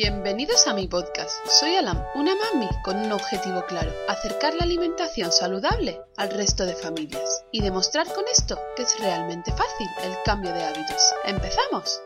Bienvenidos a mi podcast. Soy Alam, una mami con un objetivo claro, acercar la alimentación saludable al resto de familias y demostrar con esto que es realmente fácil el cambio de hábitos. ¡Empezamos!